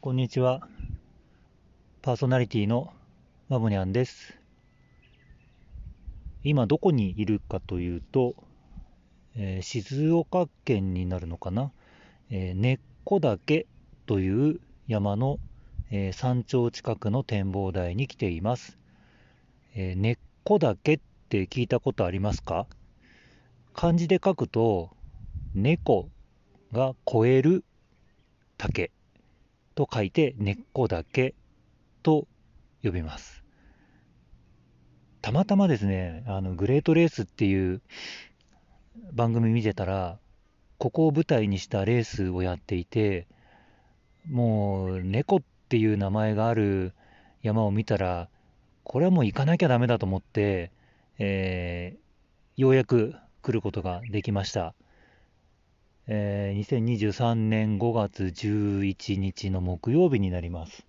こんにちは。パーソナリティのマボニャンです。今どこにいるかというと、えー静岡県になるのかな、えー根っこ岳という山の、えー山頂近くの展望台に来ています。え根っこ岳って聞いたことありますか？漢字で書くと、猫が超える竹と書いて根っこ岳と呼びます。たまたまですね、あのグレートレースっていう番組見てたら、ここを舞台にしたレースをやっていて、もう猫っていう名前がある山を見たら、これはもう行かなきゃダメだと思って、えーようやく来ることができました。えー2023年5月11日の木曜日になります。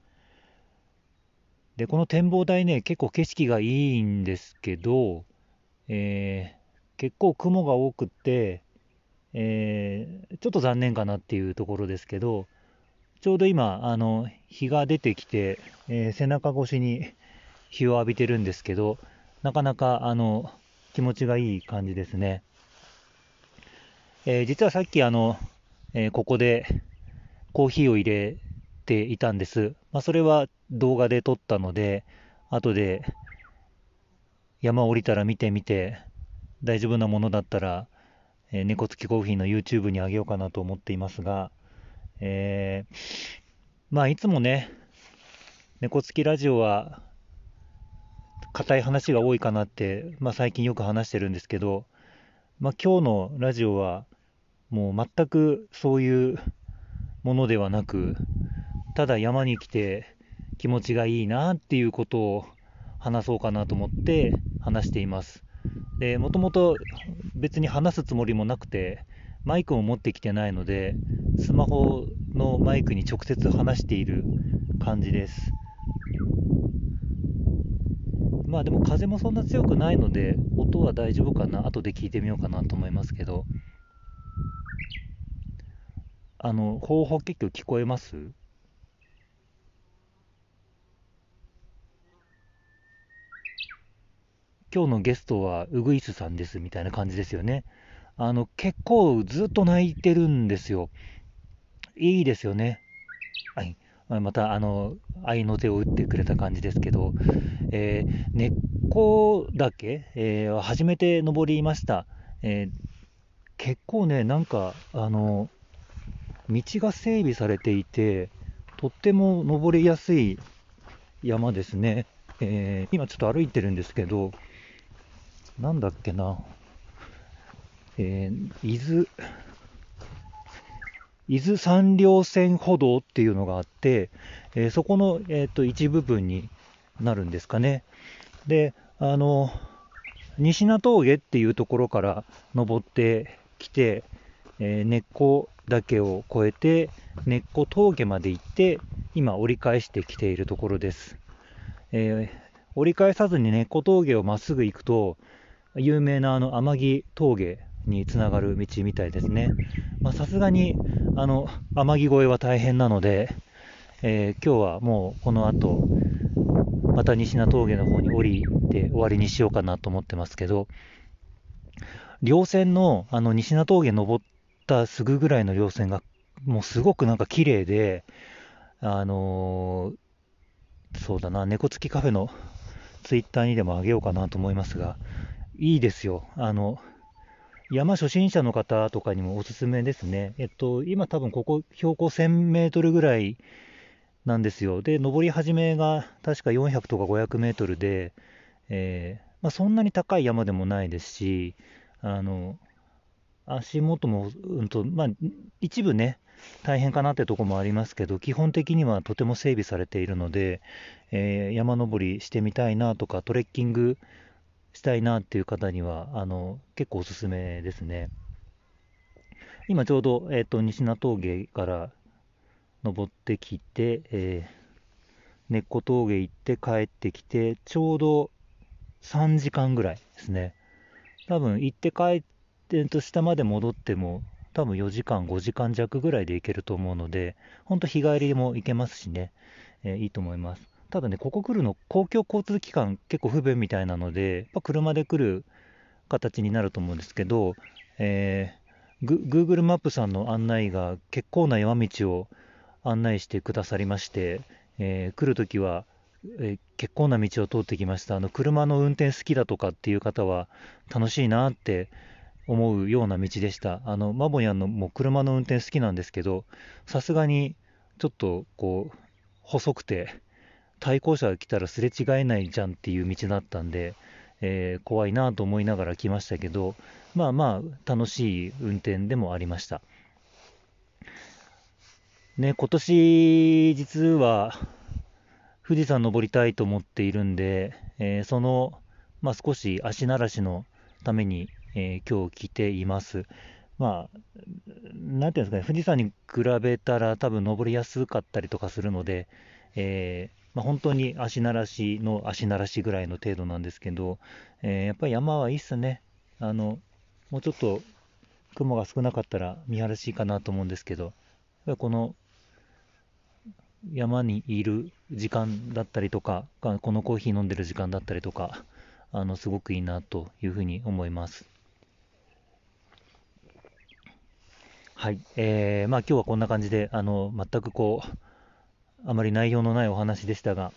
で、この展望台ね、結構景色がいいんですけど、えー結構雲が多くて、えーちょっと残念かなっていうところですけど、ちょうど今、あの、日が出てきて、えー背中越しに日を浴びてるんですけど、なかなか、あの、気持ちがいい感じですね。えー実はさっきあの、えーここでコーヒーを入れていたんです。まあ、それは動画で撮ったので、後で山降りたら見てみて、大丈夫なものだったら、えー猫付きコーヒーの YouTube にあげようかなと思っていますが、えーまあいつもね、猫付きラジオは硬い話が多いかなって、まあ最近よく話してるんですけど、まあ今日のラジオはもう全くそういうものではなく、ただ山に来て気持ちがいいなっていうことを話そうかなと思って話しています。で、もともと別に話すつもりもなくて、マイクも持ってきてないので、スマホのマイクに直接話している感じです。まあでも風もそんな強くないので、音は大丈夫かな。後で聞いてみようかなと思いますけど。あの、方法結局聞こえます？今日のゲストはウグイスさんですみたいな感じですよね。あの、結構ずっと泣いてるんですよ。いいですよね。はい。また、あの、愛の手を打ってくれた感じですけど、えー根っこ岳、えー初めて登りました。えー結構ね、なんか、あの、道が整備されていて、とっても登りやすい山ですね。えー今ちょっと歩いてるんですけど、なんだっけな、えー伊豆、伊豆山稜線歩道っていうのがあって、えーそこの、えーと一部分になるんですかね。で、あの、西名峠っていうところから登ってきて、えー根っこ岳を越えて、根っこ峠まで行って、今折り返してきているところです。えー折り返さずに根っこ峠をまっすぐ行くと、有名なあの天城峠につながる道みたいですね。まさすがに、あの、天城越えは大変なので、えー今日はもうこの後、また西名峠の方に降りて終わりにしようかなと思ってますけど、稜線のあの西名峠登ったすぐぐらいの稜線がもうすごくなんか綺麗で、あのーそうだな、猫付きカフェのツイッターにでもあげようかなと思いますが、いいですよ。あの、山初心者の方とかにもおすすめですね。えっと、今多分ここ標高1000メートルぐらいなんですよ。で、登り始めが確か400とか500メートルで、えーまあ、そんなに高い山でもないですし、あの、足元も、うんと、まあ、一部ね、大変かなってとこもありますけど、基本的にはとても整備されているので、えー山登りしてみたいなとか、トレッキングしたいなっていう方には、あの、結構おすすめですね。今ちょうど、えっ、と、西名峠から登ってきて、えー根っこ峠行って帰ってきて、ちょうど3時間ぐらいですね。多分行って帰ってと下まで戻っても、多分4時間、5時間弱ぐらいで行けると思うので、本当日帰りも行けますしね、えー、いいと思います。ただね、ここ来るの公共交通機関結構不便みたいなので、車で来る形になると思うんですけど、えー、Google マップさんの案内が結構な山道を案内してくださりまして、えー、来るときは、えー、結構な道を通ってきました。あの車の運転好きだとかっていう方は楽しいなって思うような道でした。あのマボヤンのもう車の運転好きなんですけど、さすがにちょっとこう細くて対向車が来たらすれ違えないじゃんっていう道だったんで、えー、怖いなと思いながら来ましたけど、まあまあ楽しい運転でもありました。ね、今年実は富士山登りたいと思っているんで、えー、その、まあ、少し足慣らしのために、えー、今日来ています。まあ、なんていうんですかね、富士山に比べたら多分登りやすかったりとかするので、えー、まあ、本当に足慣らしの足慣らしぐらいの程度なんですけど、えー、やっぱり山はいいっすね。あの、もうちょっと雲が少なかったら見晴らしいかなと思うんですけど、この山にいる時間だったりとか、このコーヒー飲んでる時間だったりとか、あのすごくいいなというふうに思います。はい、えー、まあ今日はこんな感じで、あの全くこう、あまり内容のないお話でしたが、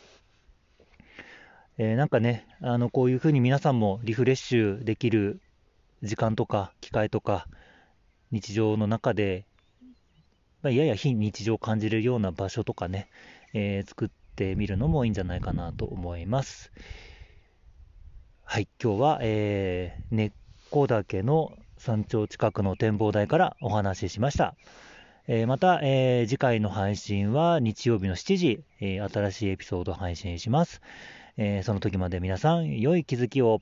えー、なんかね、あのこういうふうに皆さんもリフレッシュできる時間とか機会とか、日常の中でまあ、やや非日常を感じるような場所とかね、えー、作ってみるのもいいんじゃないかなと思います。はい、今日は、えー、根っこ岳の山頂近くの展望台からお話ししました。えー、また、えー、次回の配信は日曜日の7時、えー、新しいエピソード配信します。えその時まで皆さん、良い気づきを。